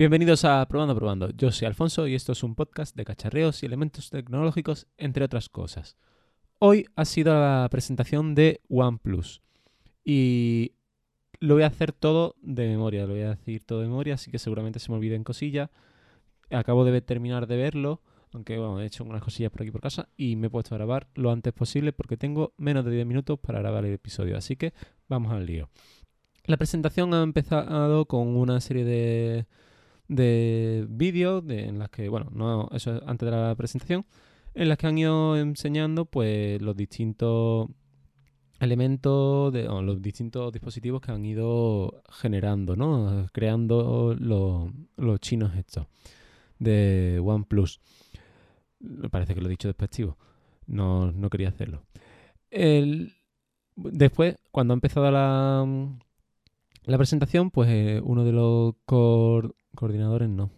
Bienvenidos a Probando Probando. Yo soy Alfonso y esto es un podcast de cacharreos y elementos tecnológicos, entre otras cosas. Hoy ha sido la presentación de OnePlus y lo voy a hacer todo de memoria, lo voy a decir todo de memoria, así que seguramente se me olviden cosillas. Acabo de terminar de verlo, aunque bueno, he hecho unas cosillas por aquí por casa y me he puesto a grabar lo antes posible porque tengo menos de 10 minutos para grabar el episodio, así que vamos al lío. La presentación ha empezado con una serie de, de vídeos en las que, bueno, no, eso es antes de la presentación, en las que han ido enseñando pues los distintos elementos, de, o los distintos dispositivos que han ido generando, ¿no? Creando los, los chinos estos de OnePlus. Parece que lo he dicho despectivo. No, no quería hacerlo. El, después, cuando ha empezado la, la presentación, pues eh, uno de los coordinadores, no.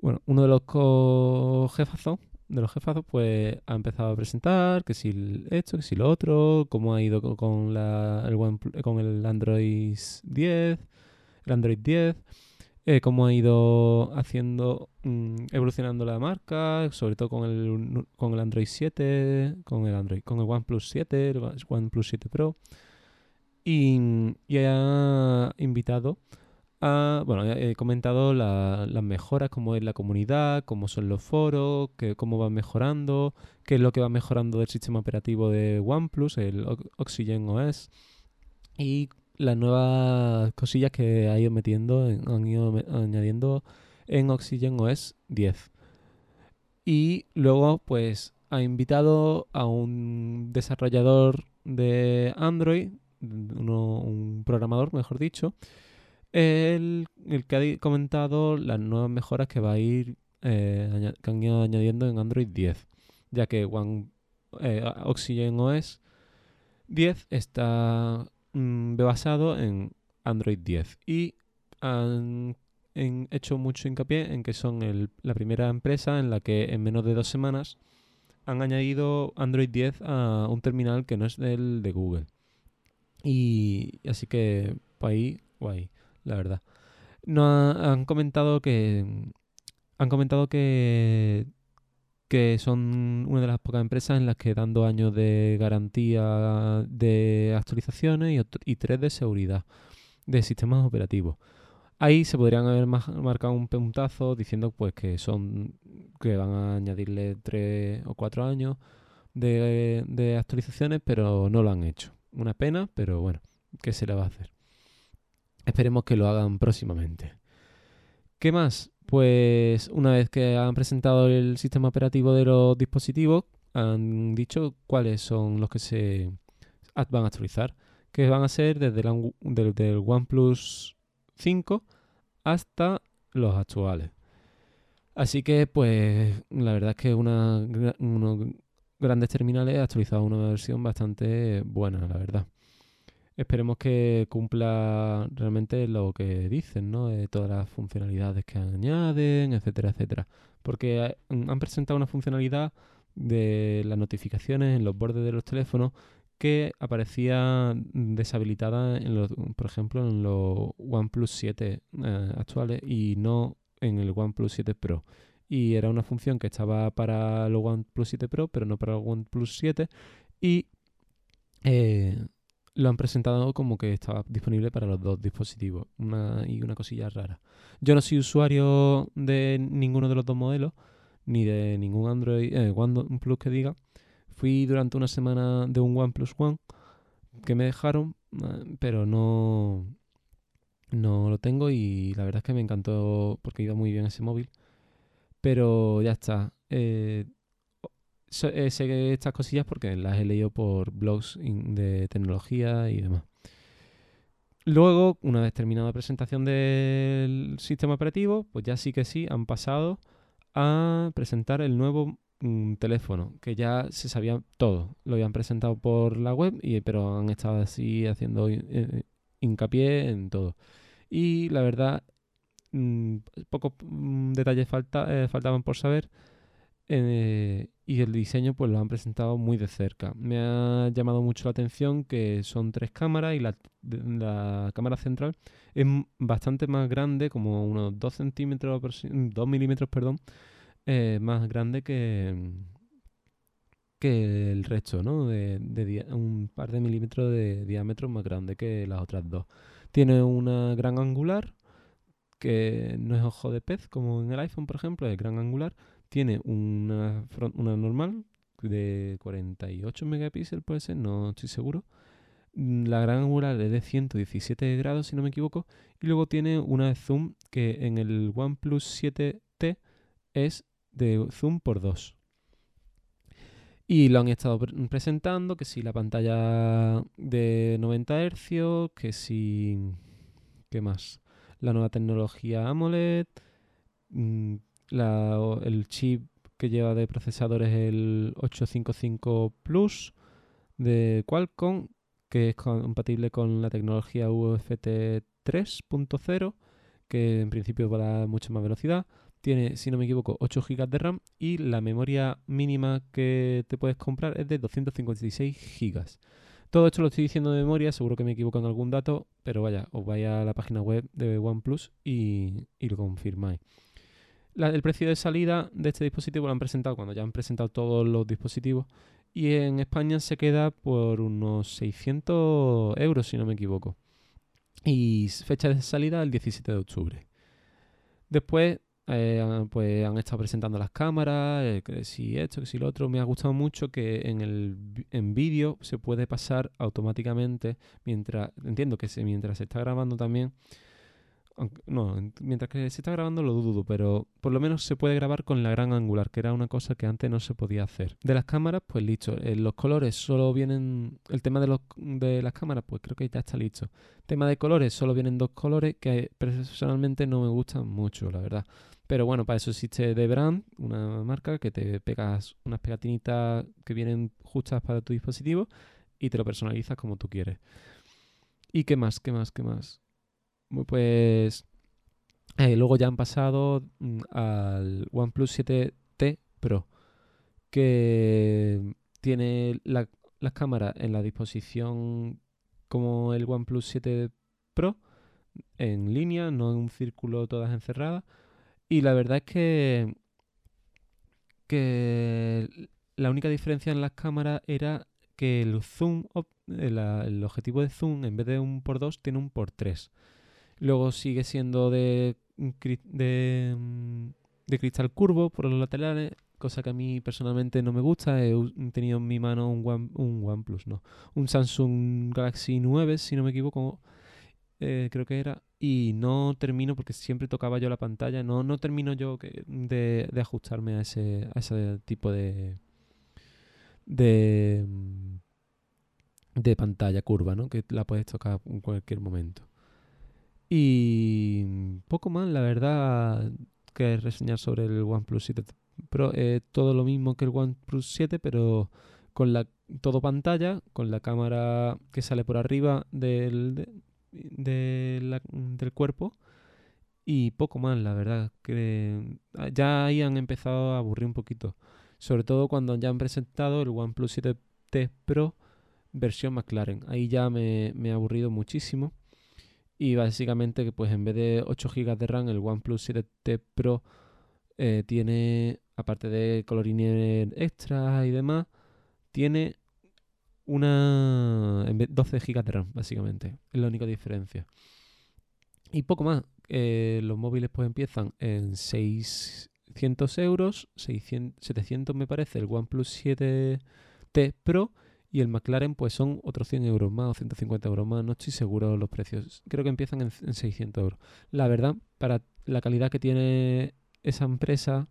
Bueno, uno de los co-jefazos, de los jefazos, pues ha empezado a presentar que si esto, que si lo otro, cómo ha ido con, la, el, con el Android 10, el Android 10, eh, cómo ha ido haciendo, mm, evolucionando la marca, sobre todo con el, con el Android 7, con el Android, con el OnePlus 7, el OnePlus 7 Pro. Y, ha invitado a, bueno, he comentado las mejoras, cómo es la comunidad, cómo son los foros, cómo van mejorando, qué es lo que va mejorando del sistema operativo de OnePlus, el Oxygen OS, y las nuevas cosillas que ha ido metiendo, han ido añadiendo en Oxygen OS 10. Y luego, pues, ha invitado a un desarrollador de Android un programador, mejor dicho, el, el, que ha comentado las nuevas mejoras que va a ir eh, que han ido añadiendo en Android 10, ya que One, eh, Oxygen OS 10 está mm, basado en Android 10 y han hecho mucho hincapié en que son la primera empresa en la que en menos de dos semanas han añadido Android 10 a un terminal que no es del de Google. Y así que, ahí, guay, la verdad. No han comentado que. Han comentado que. Que son una de las pocas empresas en las que dan dos años de garantía de actualizaciones y, y tres de seguridad de sistemas operativos. Ahí se podrían haber marcado un puntazo diciendo pues que son que van a añadirle tres o cuatro años de, de actualizaciones, pero no lo han hecho. Una pena, pero bueno, ¿qué se le va a hacer? Esperemos que lo hagan próximamente. ¿Qué más? Pues una vez que han presentado el sistema operativo de los dispositivos, han dicho cuáles son los que se van a actualizar, que van a ser desde el, OnePlus 5 hasta los actuales. Así que, pues, la verdad es que una, grandes terminales ha actualizado una versión bastante buena, la verdad. Esperemos que cumpla realmente lo que dicen, ¿no? De todas las funcionalidades que añaden, etcétera, etcétera. Porque eh, han presentado una funcionalidad de las notificaciones en los bordes de los teléfonos que aparecía deshabilitada, en los, por ejemplo, en los OnePlus 7 eh, actuales y no en el OnePlus 7 Pro y era una función que estaba para el OnePlus 7 Pro, pero no para el OnePlus 7 y eh, lo han presentado como que estaba disponible para los dos dispositivos una, y una cosilla rara. Yo no soy usuario de ninguno de los dos modelos, ni de ningún Android, eh, OnePlus que diga. Fui durante una semana de un OnePlus One que me dejaron, eh, pero no, no lo tengo y la verdad es que me encantó porque iba muy bien ese móvil. Pero ya está. Eh, eh, sé estas cosillas porque las he leído por blogs de tecnología y demás. Luego, una vez terminada la presentación del sistema operativo, pues ya sí que sí han pasado a presentar el nuevo mm, teléfono, que ya se sabía todo. Lo habían presentado por la web, y, pero han estado así haciendo eh, hincapié en todo. Y la verdad Mm, pocos mm, detalles falta, eh, faltaban por saber. Eh, y el diseño pues lo han presentado muy de cerca. Me ha llamado mucho la atención que son tres cámaras y la, la cámara central es bastante más grande, como unos 2 centímetros, 2 milímetros, perdón, eh, más grande que, que el resto, ¿no? De, de un par de milímetros de diámetro más grande que las otras dos. Tiene una gran angular, que no es ojo de pez, como en el iPhone, por ejemplo, es gran angular tiene una, una normal de 48 megapíxeles, puede ser, no estoy seguro. Mm, la gran angular es de 117 grados, si no me equivoco. Y luego tiene una de zoom que en el OnePlus 7T es de zoom por 2. Y lo han estado presentando, que si la pantalla de 90 Hz, que si... ¿Qué más? La nueva tecnología AMOLED, el chip que lleva de procesador es el 855 Plus de Qualcomm, que es compatible con la tecnología UFT 3.0, que en principio va a dar mucha más velocidad. Tiene, si no me equivoco, 8 GB de RAM y la memoria mínima que te puedes comprar es de 256 GB. Todo esto lo estoy diciendo de memoria, seguro que me equivoco en algún dato, pero vaya, os vaya a la página web de OnePlus y, y lo confirmáis el precio de salida de este dispositivo lo han presentado cuando ya han presentado todos los dispositivos y en España se queda por unos 600 euros si no me equivoco. Y fecha de salida el 17 de octubre. Después eh, pues han estado presentando las cámaras, eh, que si esto, que si lo otro. Me ha gustado mucho que en el en vídeo se puede pasar automáticamente mientras entiendo que mientras se está grabando también no, mientras que se está grabando lo dudo, pero por lo menos se puede grabar con la gran angular, que era una cosa que antes no se podía hacer. De las cámaras, pues listo. Eh, los colores solo vienen. El tema de, los, de las cámaras, pues creo que ya está listo. Tema de colores, solo vienen dos colores que personalmente no me gustan mucho, la verdad. Pero bueno, para eso existe The Brand, una marca que te pegas unas pegatinitas que vienen justas para tu dispositivo y te lo personalizas como tú quieres. ¿Y qué más? ¿Qué más? ¿Qué más? Pues eh, luego ya han pasado mm, al OnePlus 7T Pro, que tiene la, las cámaras en la disposición como el OnePlus 7 Pro, en línea, no en un círculo todas encerradas. Y la verdad es que, que la única diferencia en las cámaras era que el zoom, el, el objetivo de zoom, en vez de un por 2, tiene un por 3. Luego sigue siendo de, de, mm, de cristal curvo por los laterales, cosa que a mí personalmente no me gusta. He tenido en mi mano un, One, un OnePlus, no, un Samsung Galaxy 9, si no me equivoco, eh, creo que era. Y no termino, porque siempre tocaba yo la pantalla, no, no termino yo de, de ajustarme a ese, a ese tipo de, de, mm, de pantalla curva, ¿no? Que la puedes tocar en cualquier momento. Y poco más, la verdad, que reseñar sobre el OnePlus 7 Pro. Es todo lo mismo que el OnePlus 7, pero con la todo pantalla, con la cámara que sale por arriba del, del cuerpo. Y poco más, la verdad. Que ya ahí han empezado a aburrir un poquito. Sobre todo cuando ya han presentado el OnePlus 7T Pro versión McLaren. Ahí ya me, me ha aburrido muchísimo. Y básicamente, pues en vez de 8 GB de RAM, el OnePlus 7T Pro eh, tiene, aparte de colorines extras y demás, tiene una 12 GB de RAM, básicamente. Es la única diferencia. Y poco más. Eh, los móviles pues empiezan en 600 euros, 700 me parece el OnePlus 7T Pro y el McLaren, pues son otros 100 euros más o 150 euros más. No estoy seguro de los precios. Creo que empiezan en, 600 euros. La verdad, para la calidad que tiene esa empresa,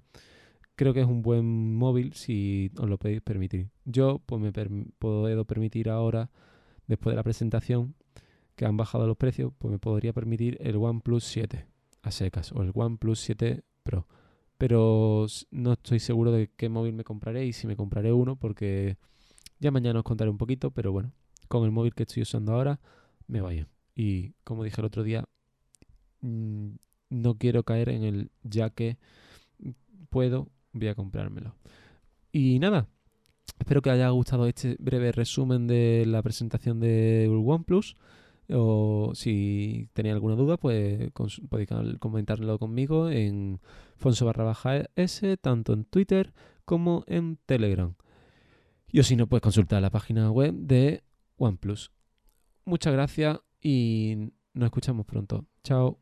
creo que es un buen móvil si os lo podéis permitir. Yo, pues me puedo permitir ahora, después de la presentación, que han bajado los precios, pues me podría permitir el OnePlus 7 a secas o el OnePlus 7 Pro. Pero no estoy seguro de qué móvil me compraré y si me compraré uno porque ya mañana os contaré un poquito, pero bueno, con el móvil que estoy usando ahora me vaya. Y como dije el otro día, mm, no quiero caer en el ya que puedo voy a comprármelo. Y nada, espero que haya gustado este breve resumen de la presentación de OnePlus. O si tenéis alguna duda, pues podéis comentarlo conmigo en Fonso barra baja S, tanto en Twitter como en Telegram. Y o si no, pues consultar la página web de OnePlus. Muchas gracias y nos escuchamos pronto. Chao.